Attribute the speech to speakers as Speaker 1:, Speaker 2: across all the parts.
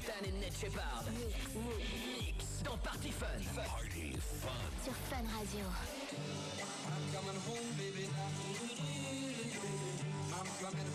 Speaker 1: Sultan et Ned Shepard. Mix dans Party Fun. Party Fun.
Speaker 2: Sur Fun Radio.
Speaker 3: I'm coming home, baby. I'm coming home.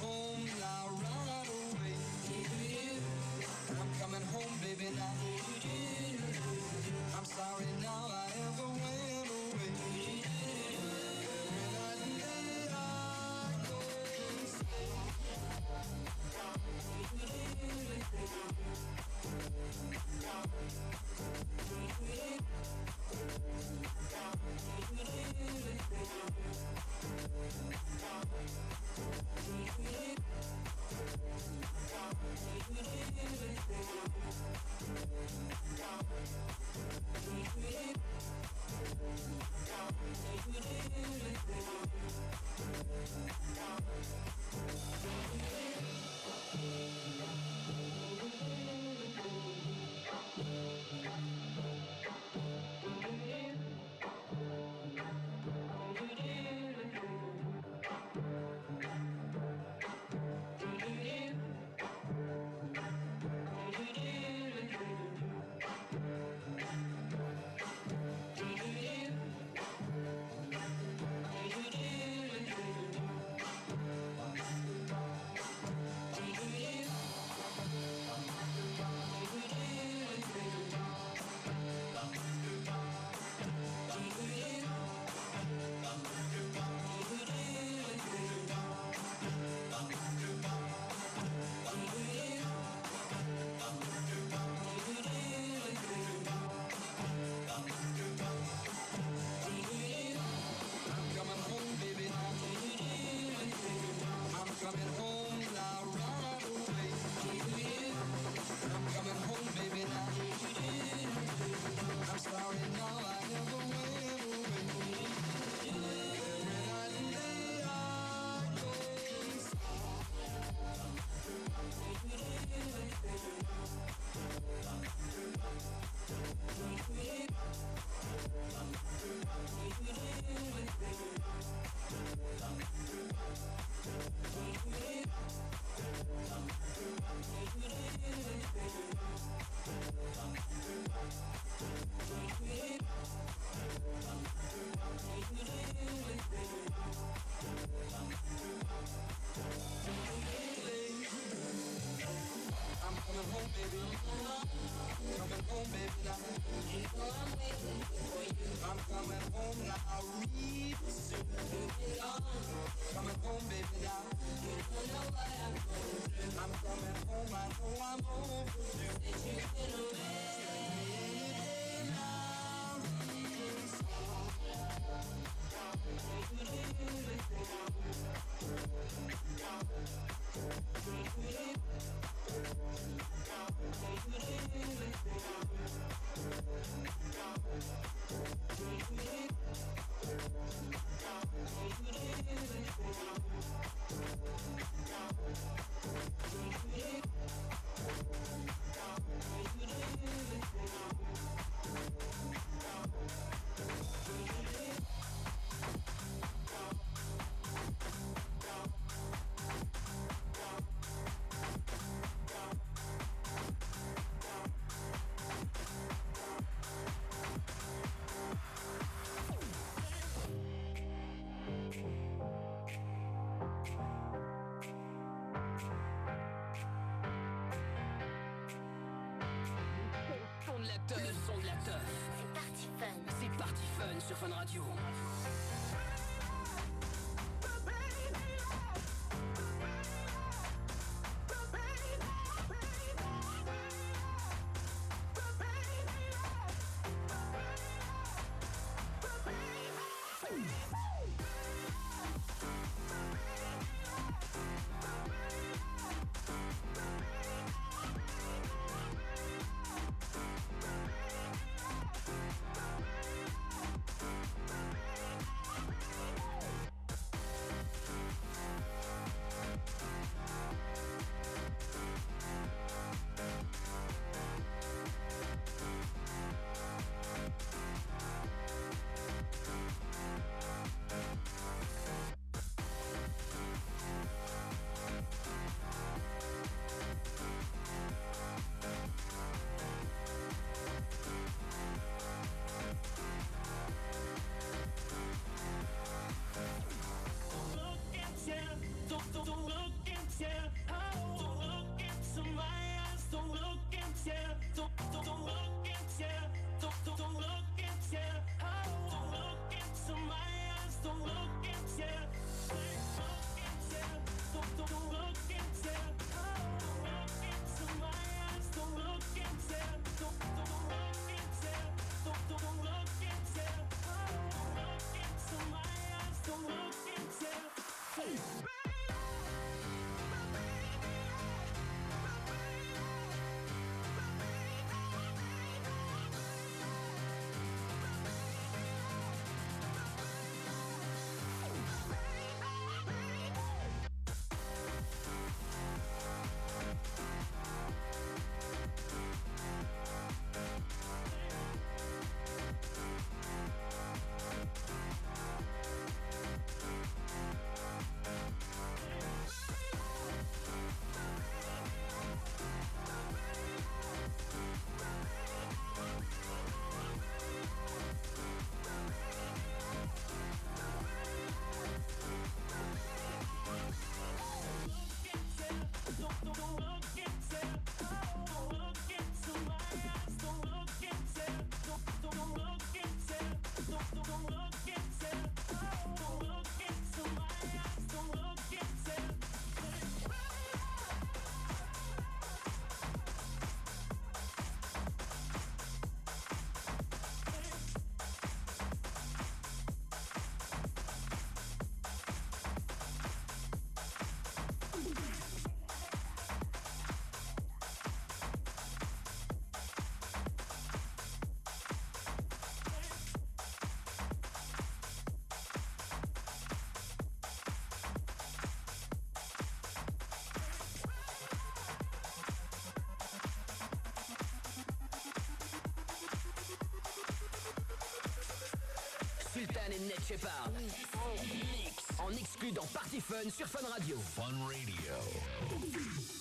Speaker 3: teuf. Le
Speaker 1: son de la teuf.
Speaker 2: C'est parti fun.
Speaker 1: C'est parti fun sur Fun Radio.
Speaker 4: Sultan et Ned Shepard. En exclu dans Party Fun sur Fun Radio.
Speaker 5: Fun Radio.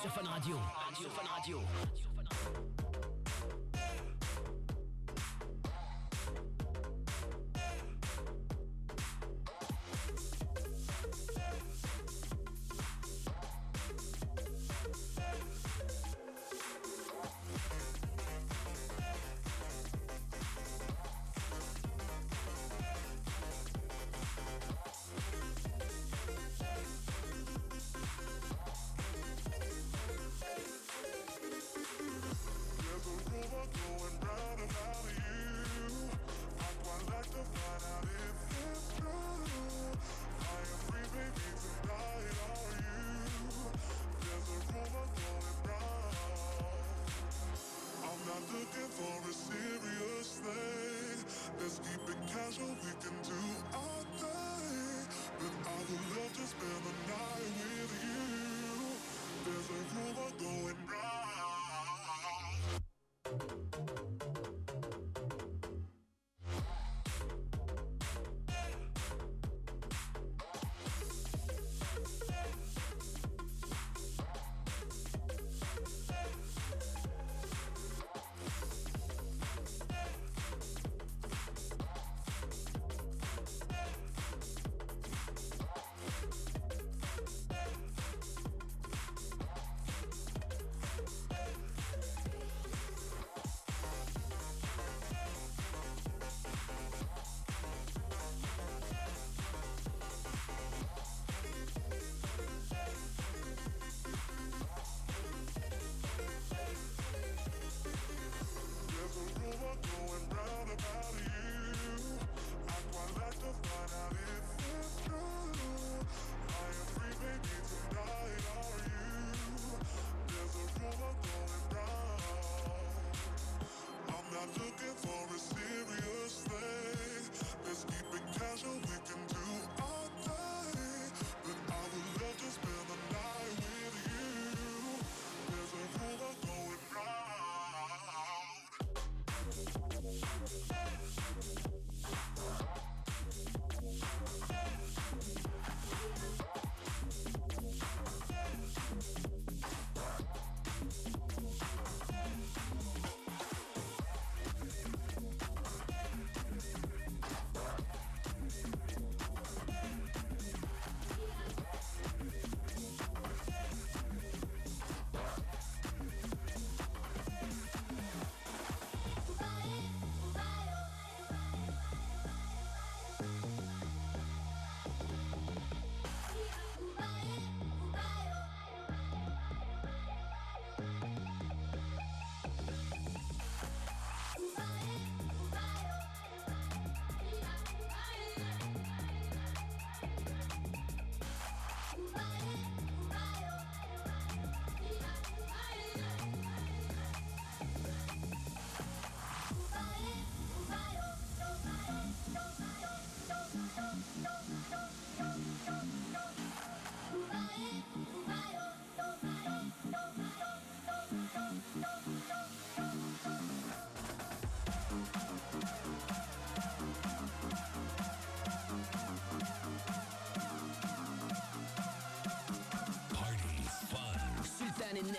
Speaker 4: Sur Fun Radio.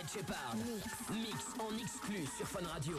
Speaker 1: Shepard. Mix. en exclu sur Fun Radio.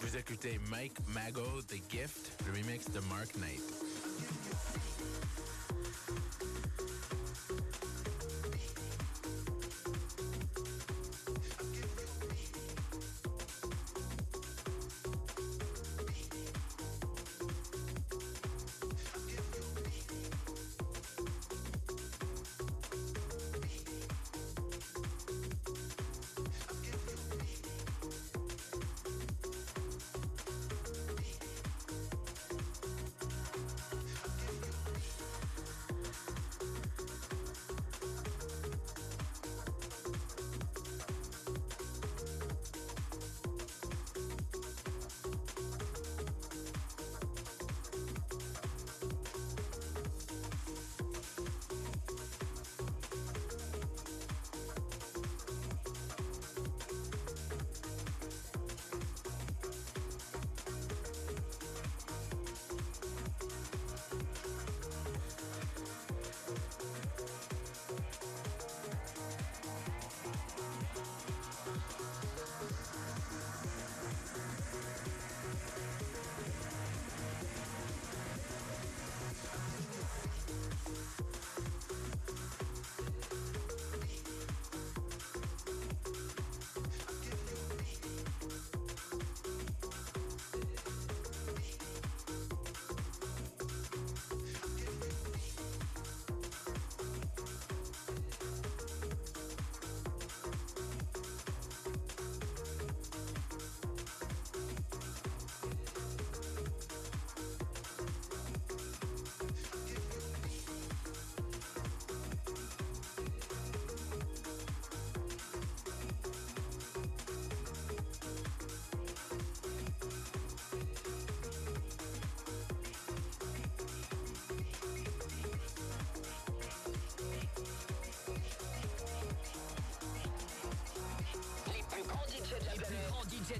Speaker 6: Vous écoutez Mike Mago The Gift, le remix de Mark Knight.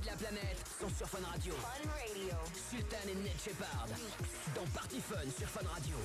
Speaker 7: de la planète sont sur Fun Radio.
Speaker 1: Fun Radio.
Speaker 7: Sultan et Ned Shepard. Dans Party Fun sur Fun Radio.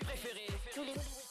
Speaker 7: préférée.
Speaker 1: Tous les...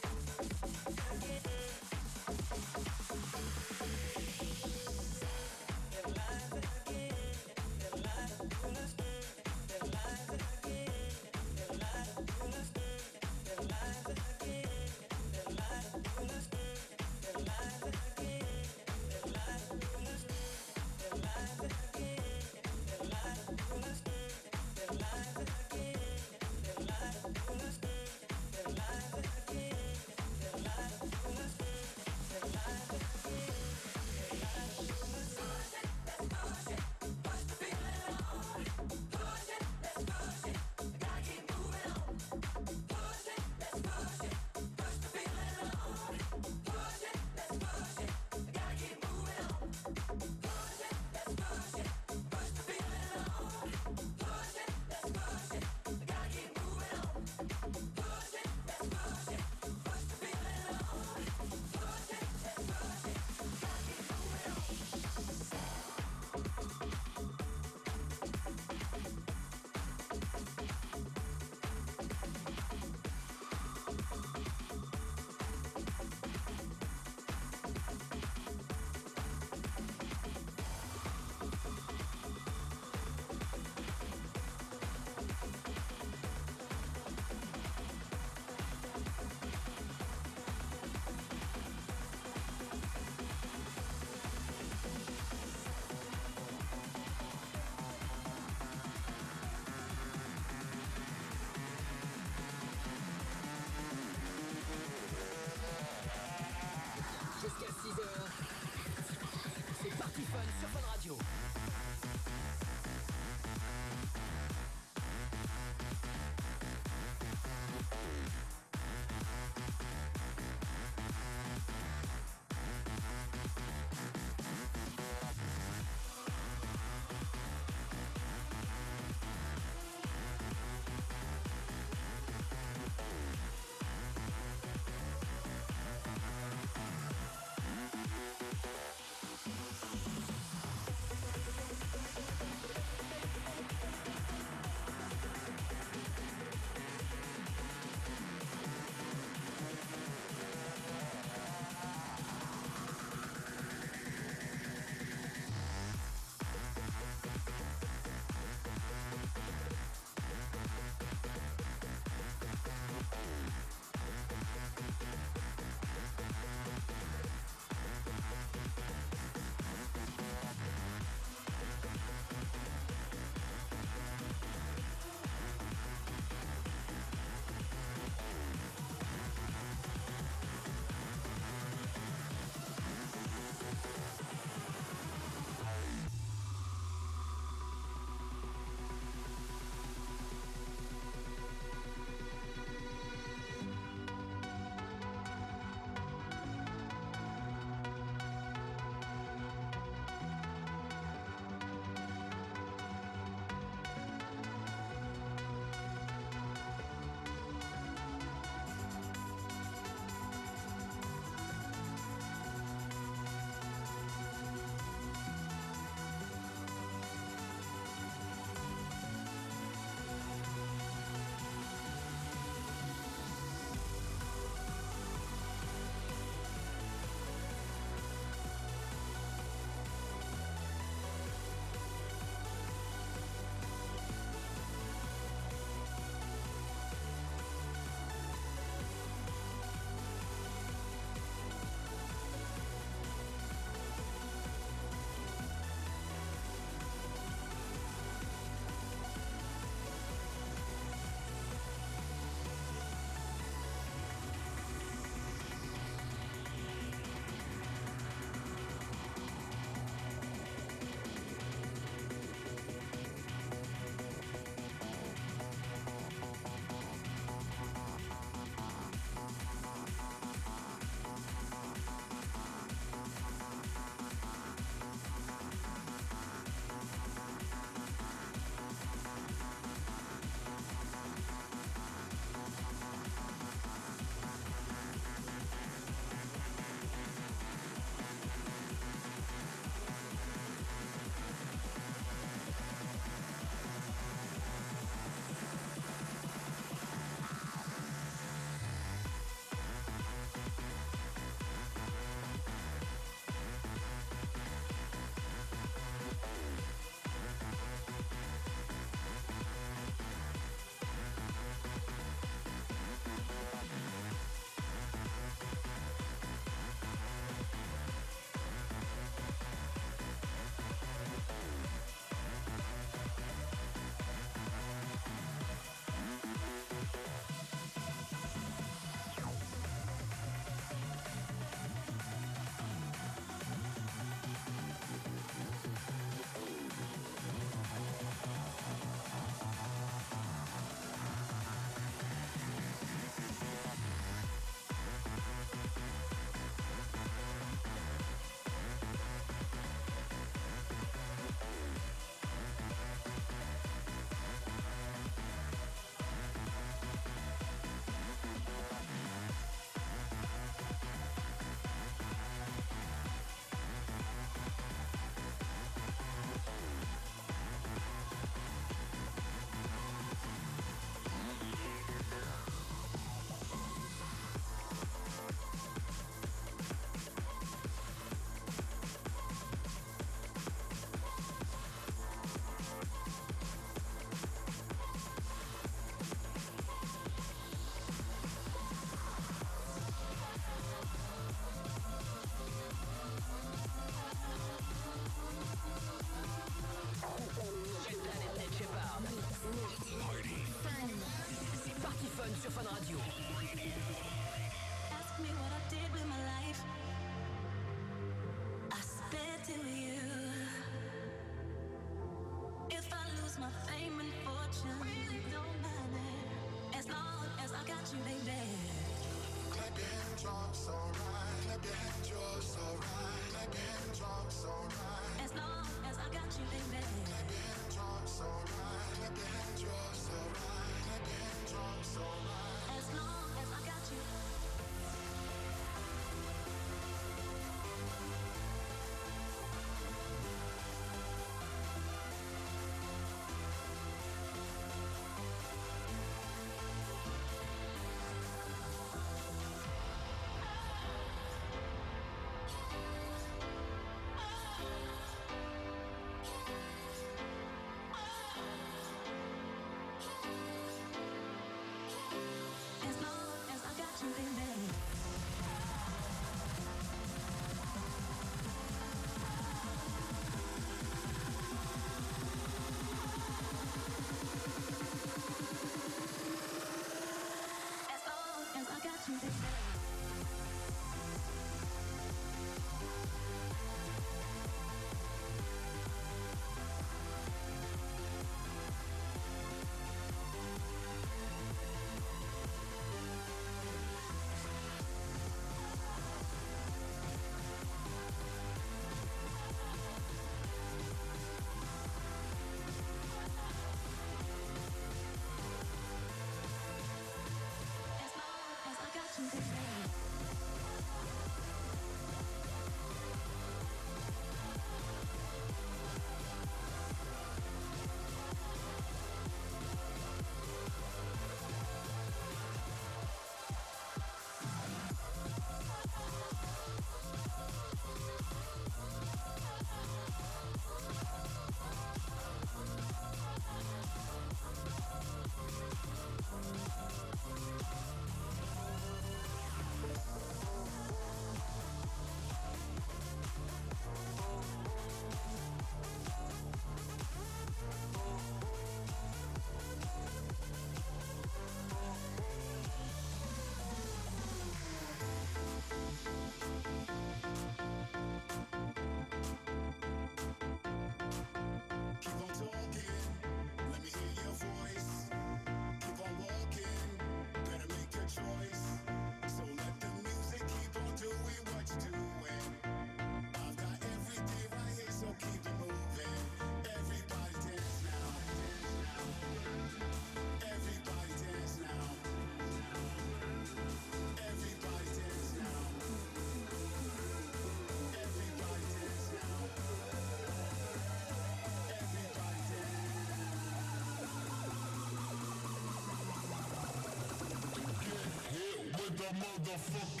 Speaker 8: the
Speaker 9: motherfucker.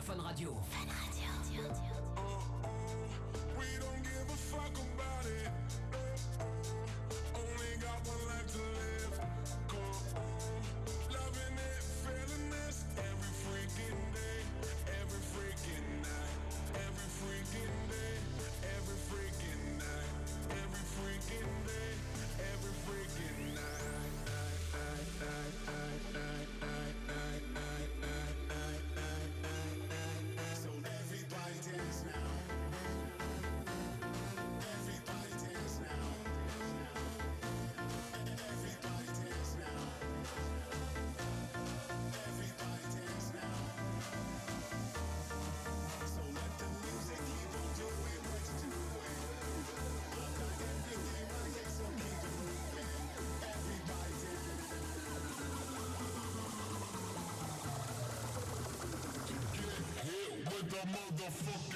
Speaker 9: Sur Radio.
Speaker 10: motherfucker.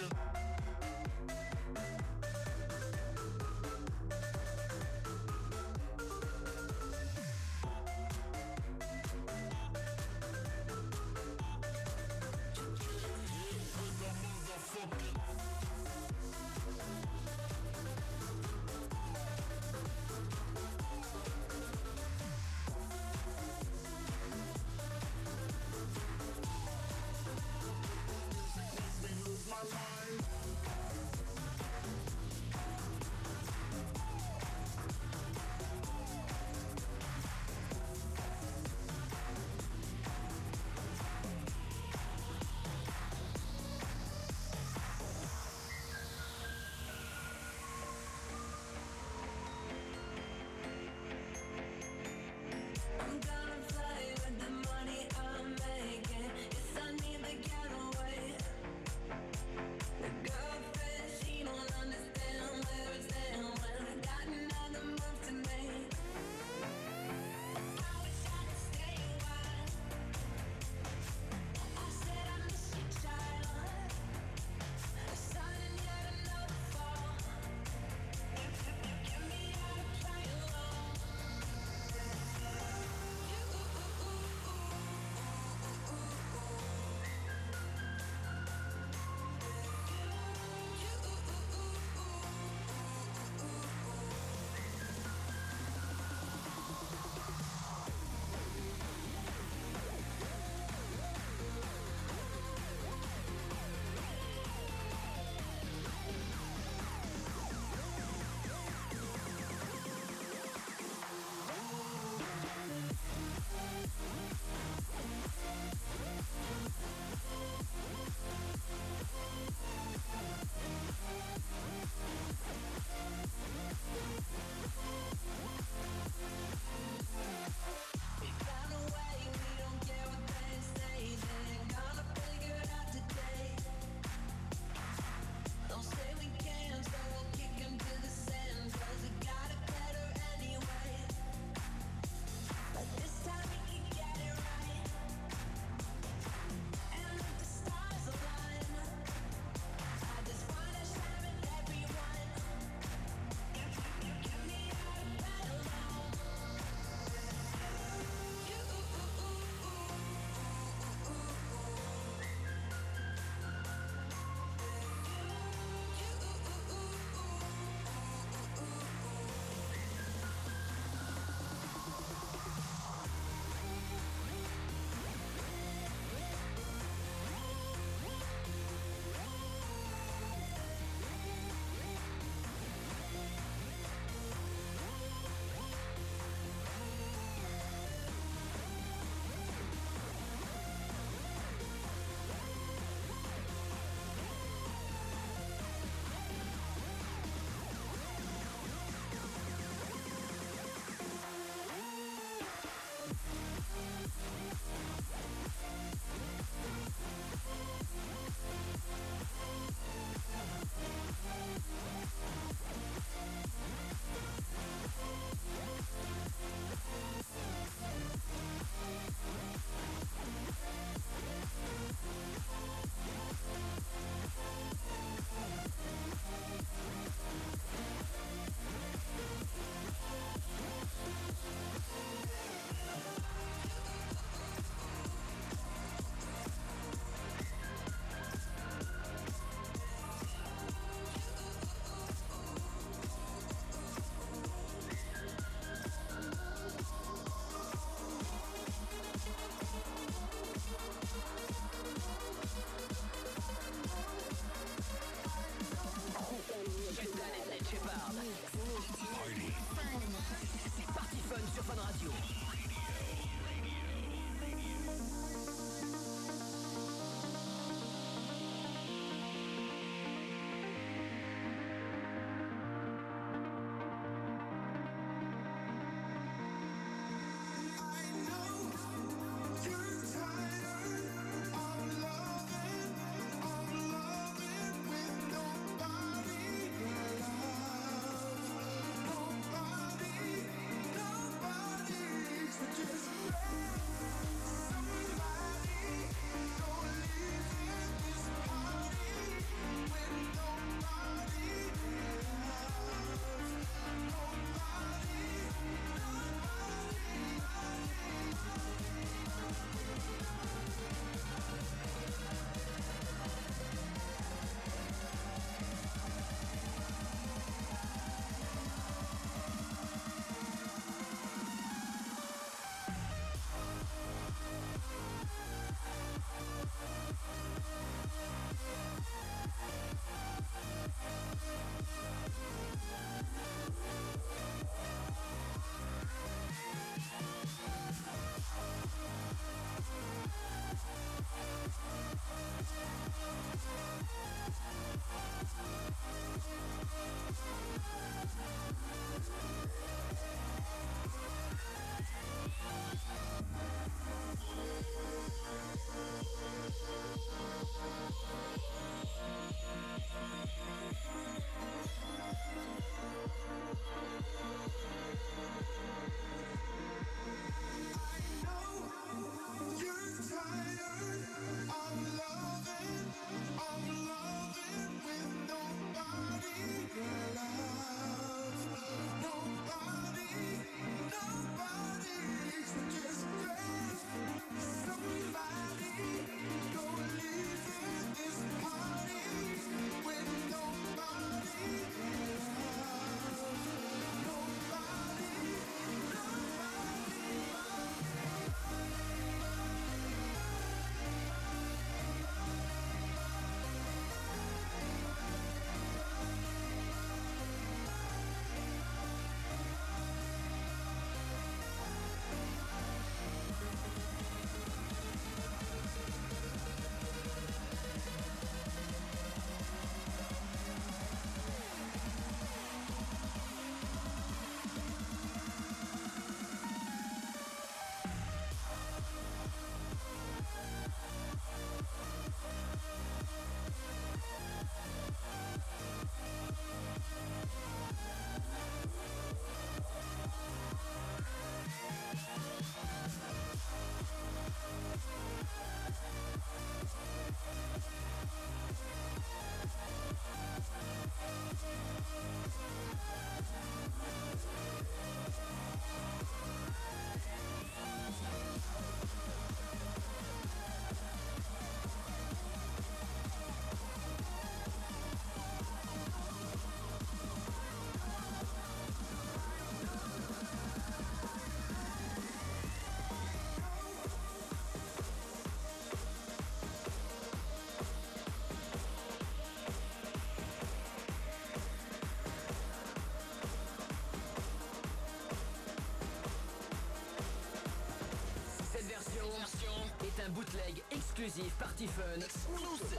Speaker 10: Bootleg exclusif Party Fun. Exclusive.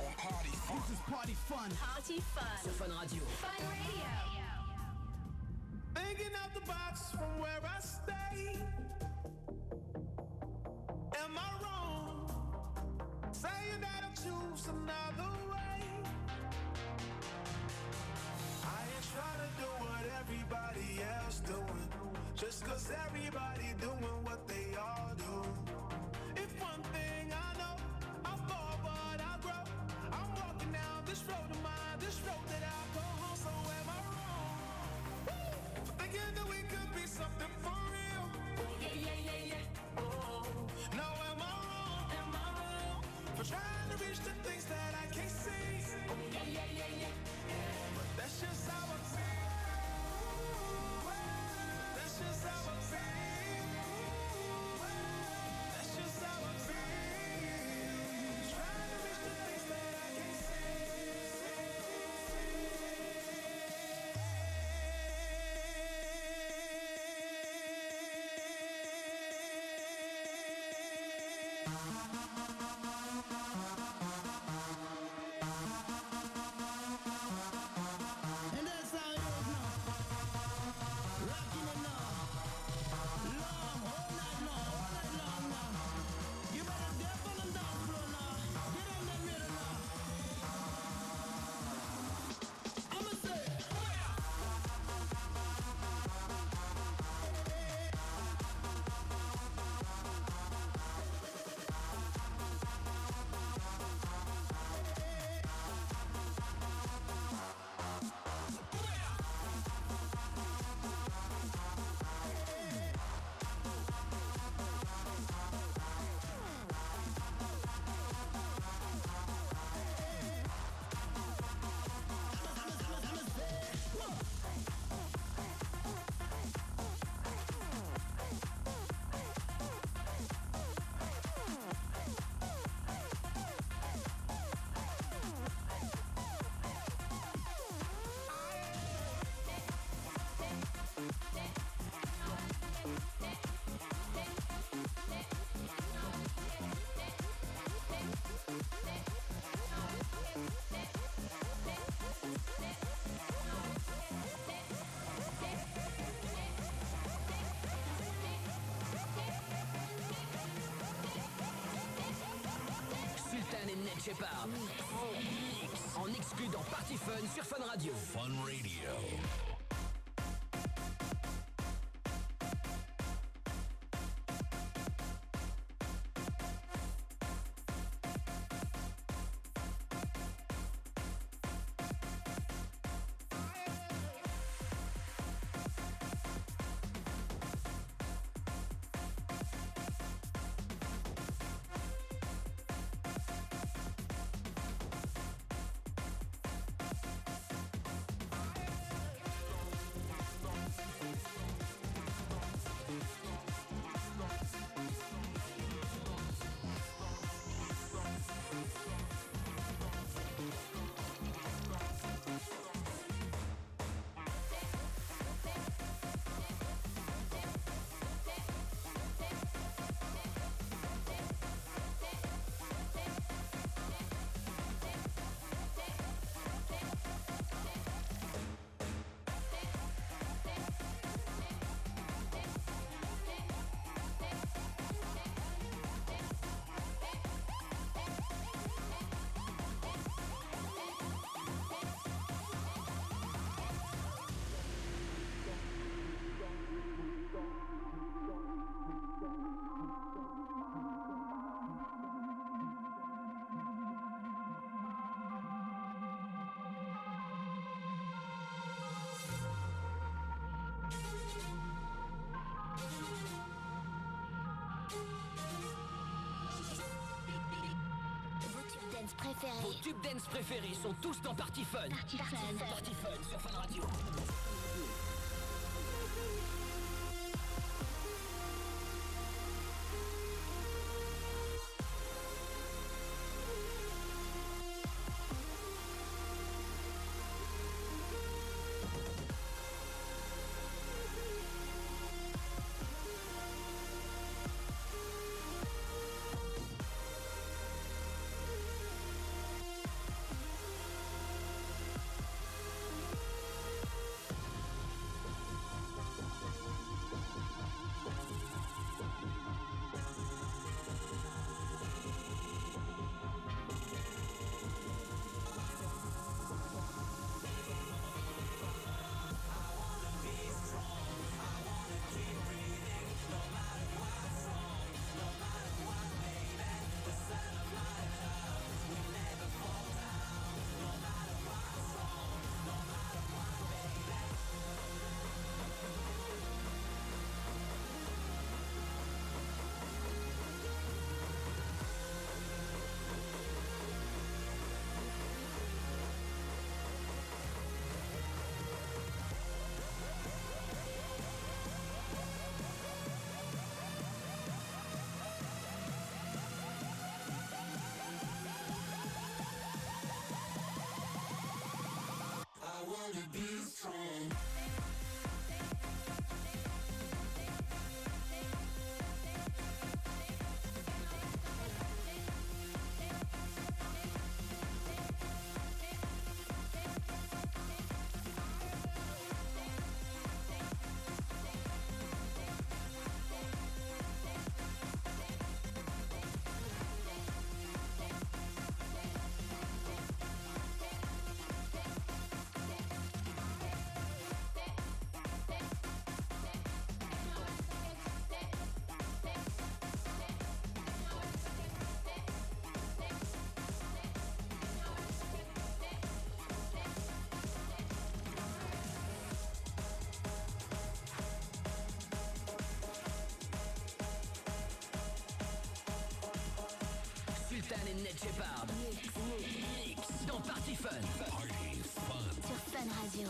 Speaker 11: Party fun.
Speaker 1: Party fun.
Speaker 10: Sur Fun Radio.
Speaker 1: Fun Radio.
Speaker 12: Thinking out the box from where I stay. Am I wrong? Saying that I choose another way. I ain't trying to do what everybody else doing. Just cause everybody doing
Speaker 1: Shepard. En exclu dans Party Fun sur Fun Radio.
Speaker 13: Fun Radio.
Speaker 14: Dance préférés.
Speaker 1: Vos tubes dance préférés sont tous dans Party Fun.
Speaker 14: Party Fun.
Speaker 1: Party Fun sur Fun Radio. Et Ned Shepard. Mix dans Party.
Speaker 13: Party Fun.
Speaker 14: Sur Fun Radio.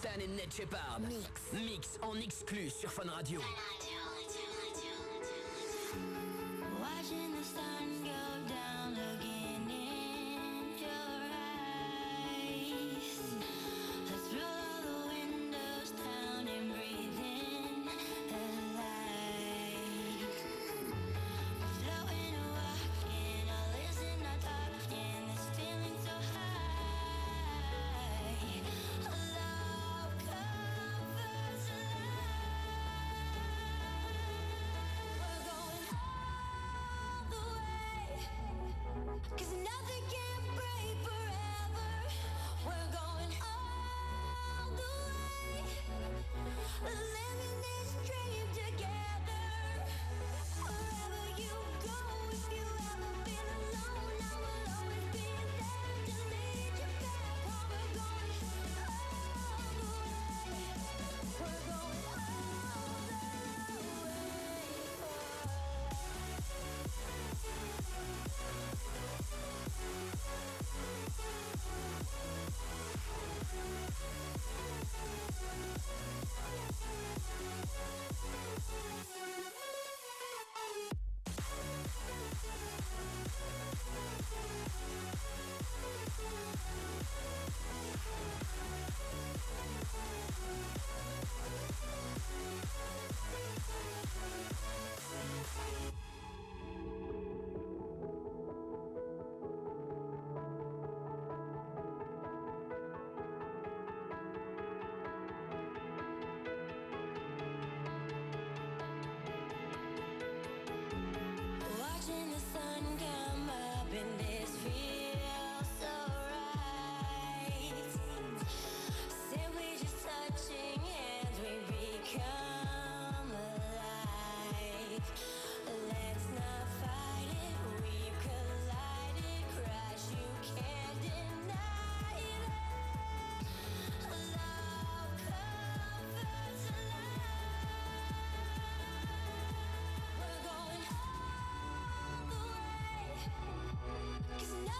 Speaker 5: Sultan et Ned Shepard. Mix. Mix en exclu sur Fun Radio.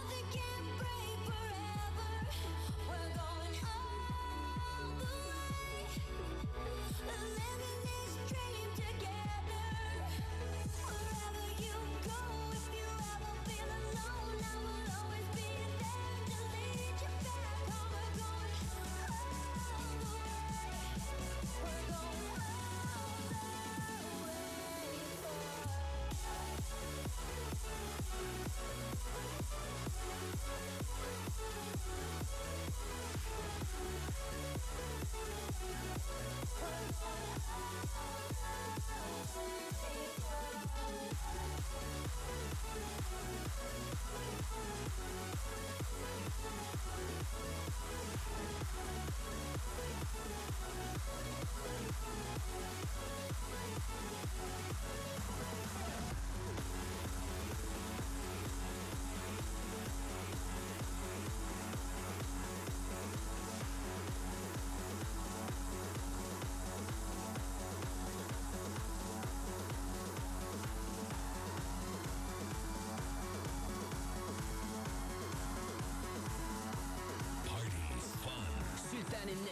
Speaker 15: Nothing
Speaker 5: game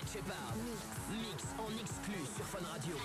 Speaker 5: Shepard. Mix. Mix en exclu sur Fun Radio.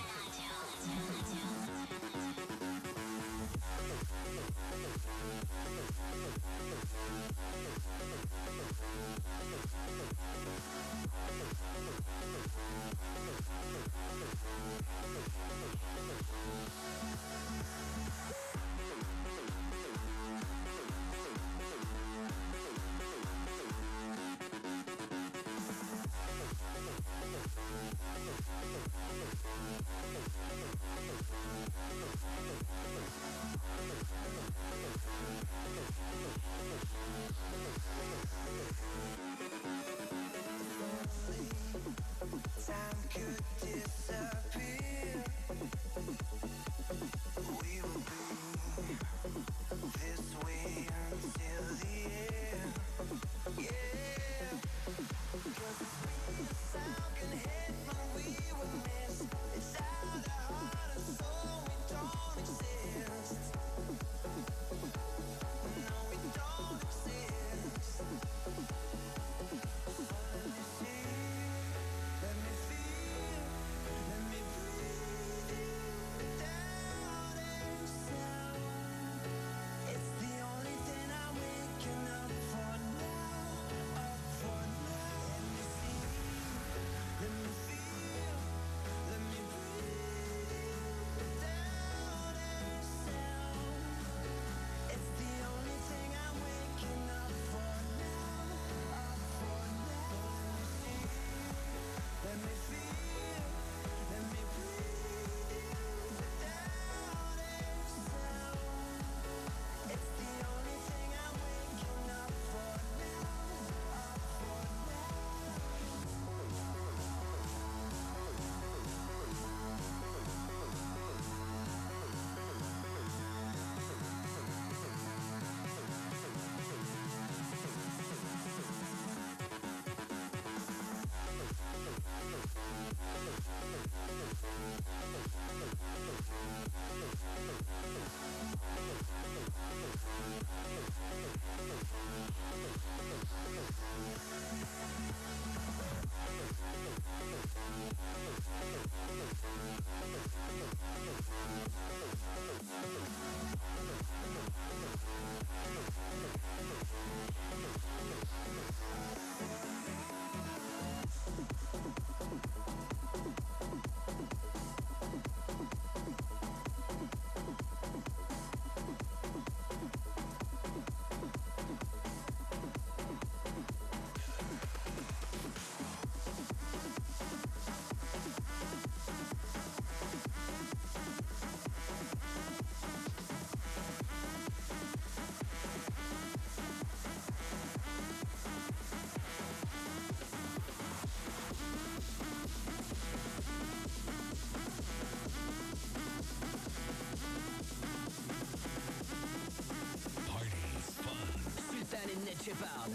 Speaker 16: Shepard.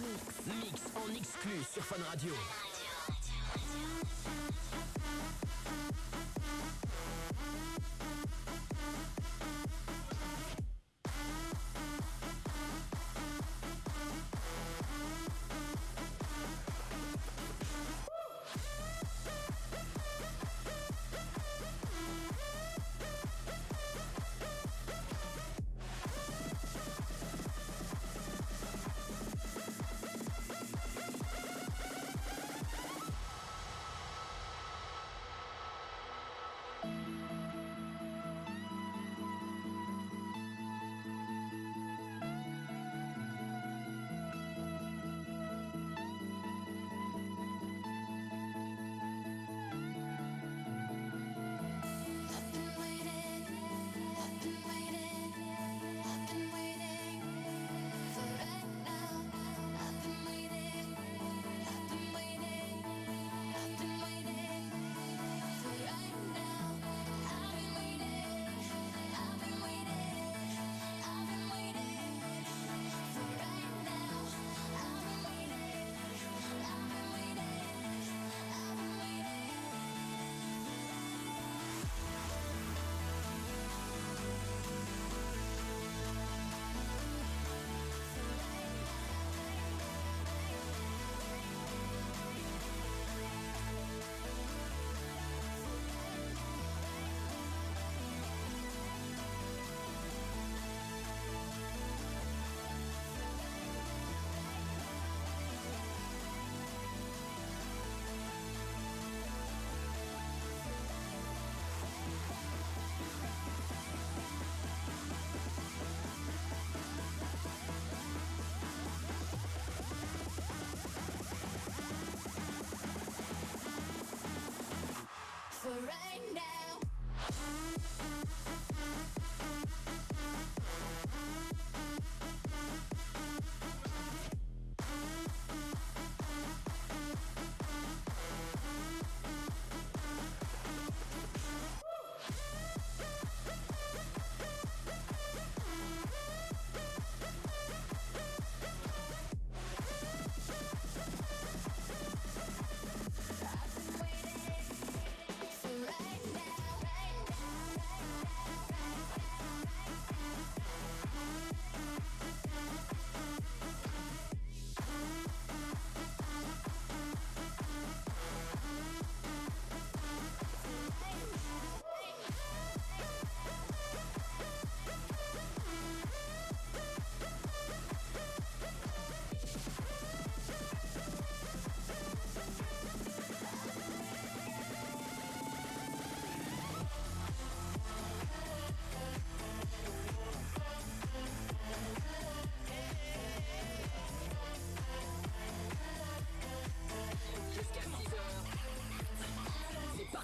Speaker 16: Mix.
Speaker 5: En exclus sur Fun Radio.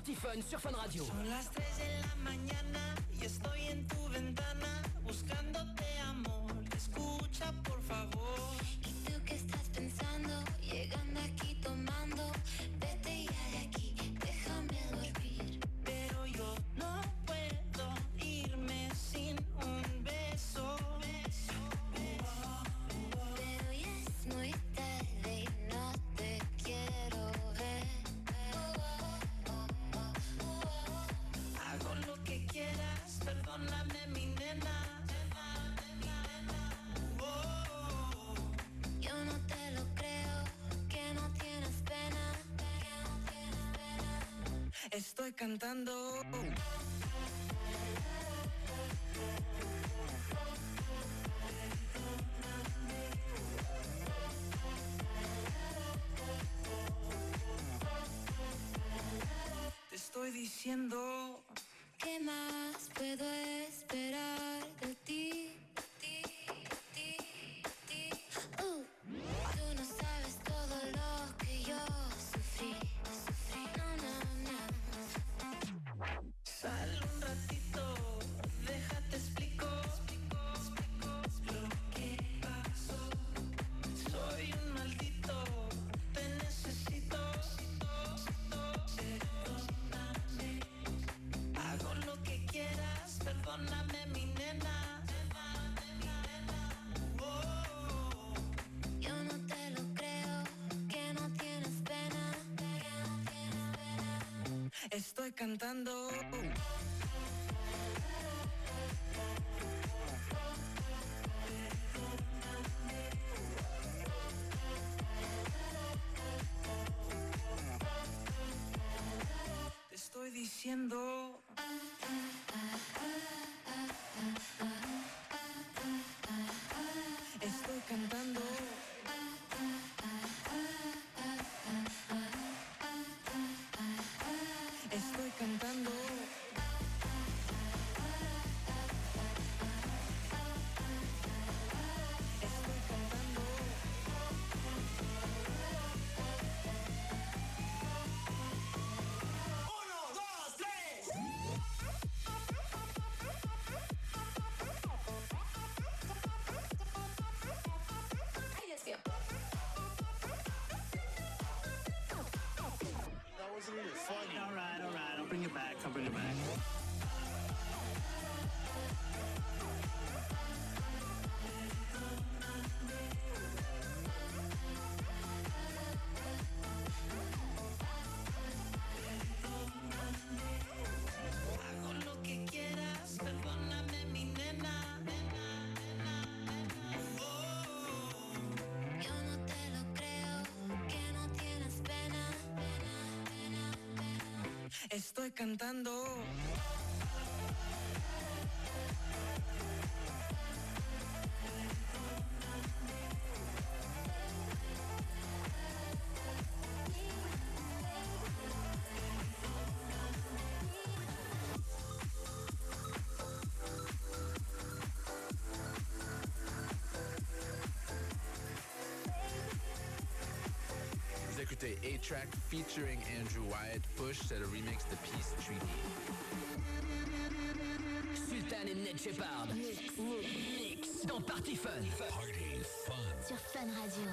Speaker 5: Party sur Fun Radio.
Speaker 12: Estoy cantando.
Speaker 17: Cantando.
Speaker 18: Bring it back. I'll bring it back.
Speaker 17: Estoy cantando.
Speaker 6: Écoutez A-Track featuring Andrew Wyatt. Push, c'est le remix de Peace Treaty.
Speaker 1: Sultan et Ned Shepard. Mix dans Party Fun.
Speaker 13: Party fun.
Speaker 10: Sur Fun Radio.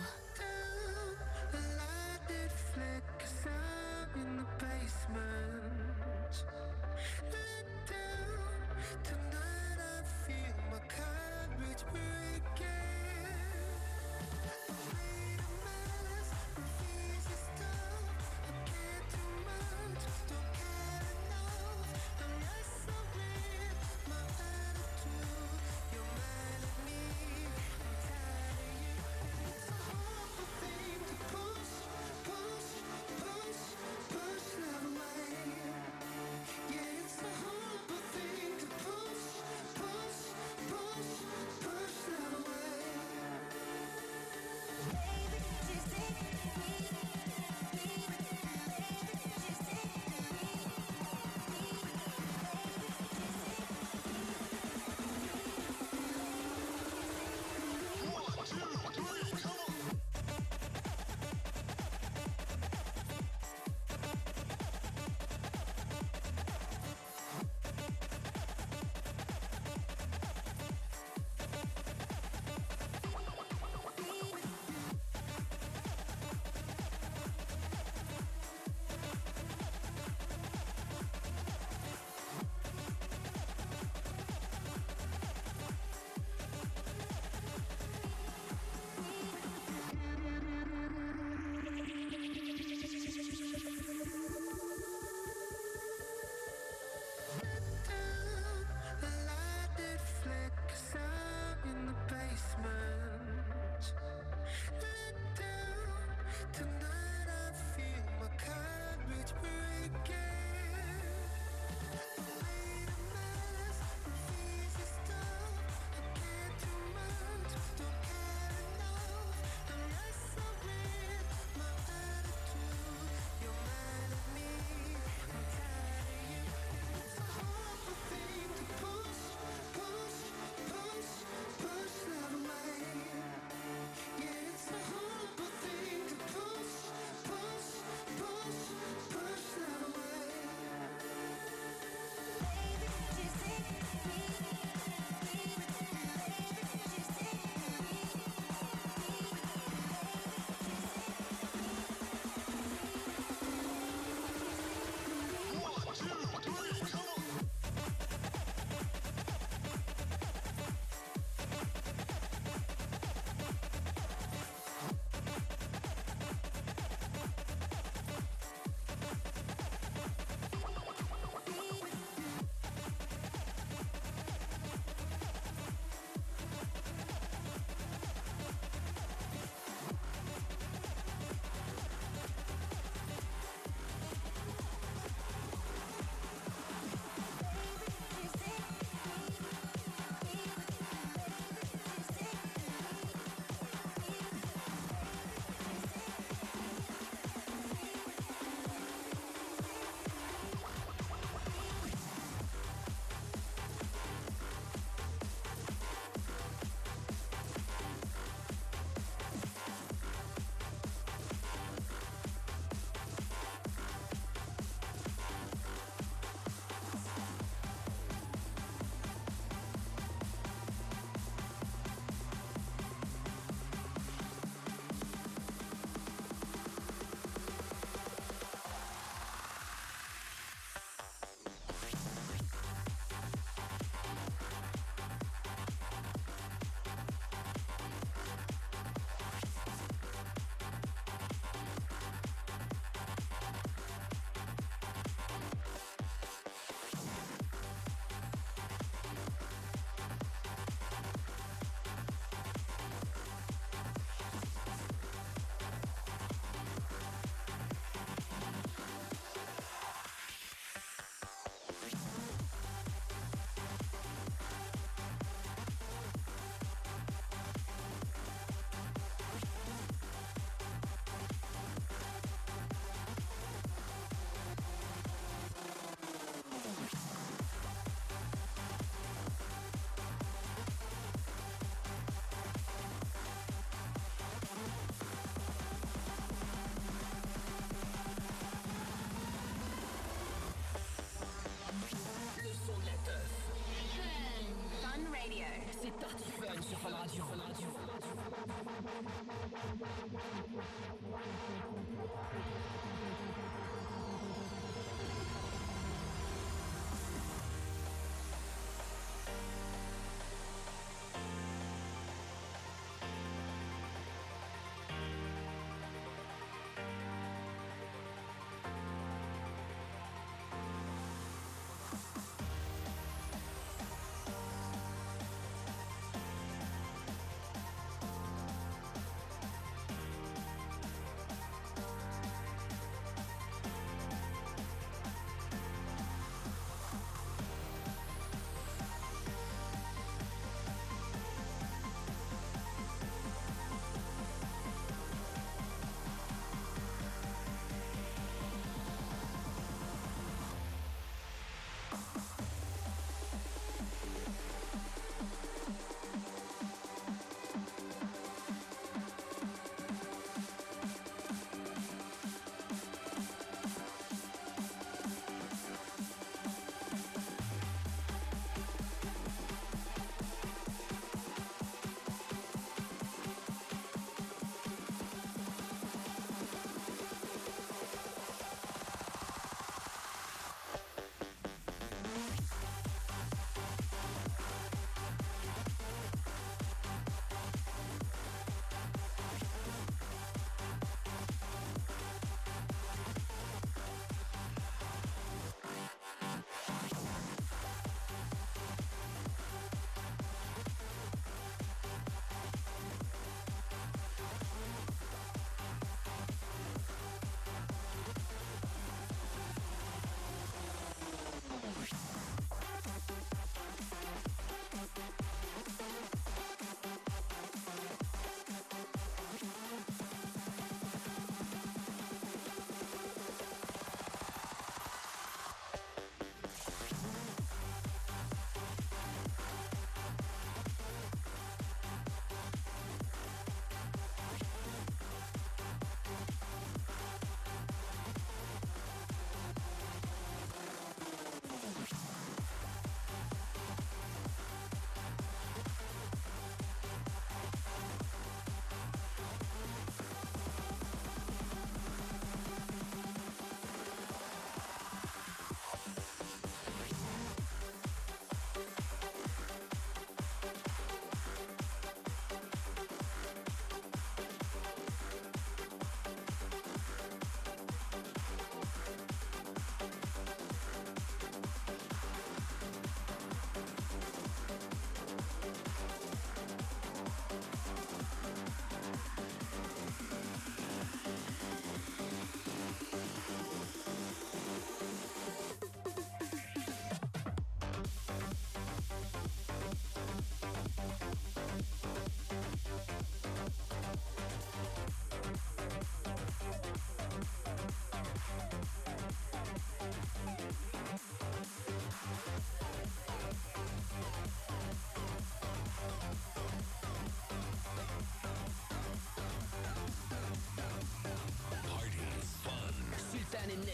Speaker 1: Radio.
Speaker 19: C'est fun sur Fun Radio. Fun Radio.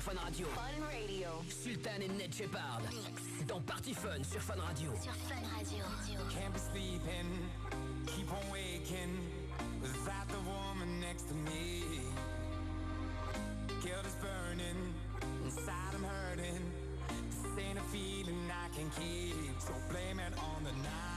Speaker 19: Fun Radio.
Speaker 1: Fun Radio. Sultan et Ned Shepard. Dans Party Fun sur Fun Radio.
Speaker 14: Sur Fun Radio.
Speaker 10: Can't be sleeping, keep on waking without the woman next to me. Guilt is burning, inside I'm hurting. This ain't a feeling I can keep, so blame it on the night.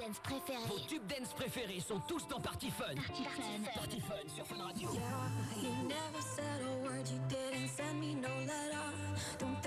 Speaker 14: Vos tubes dance
Speaker 1: Vos
Speaker 14: préférés.
Speaker 1: tubes dance préférés sont tous dans Party Fun.
Speaker 14: Party Fun.
Speaker 1: Party Fun sur Fun Radio.
Speaker 20: You never said a word, you didn't send me no letter. Don't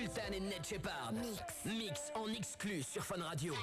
Speaker 12: Sultan et Ned Shepard. Mix. Mix en exclu sur Fun Radio.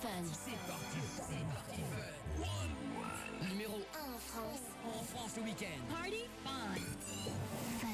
Speaker 1: Fun.
Speaker 12: C'est parti. C'est parti Fun. Numéro 1 en France. En France le week-end.
Speaker 1: Party? Fun.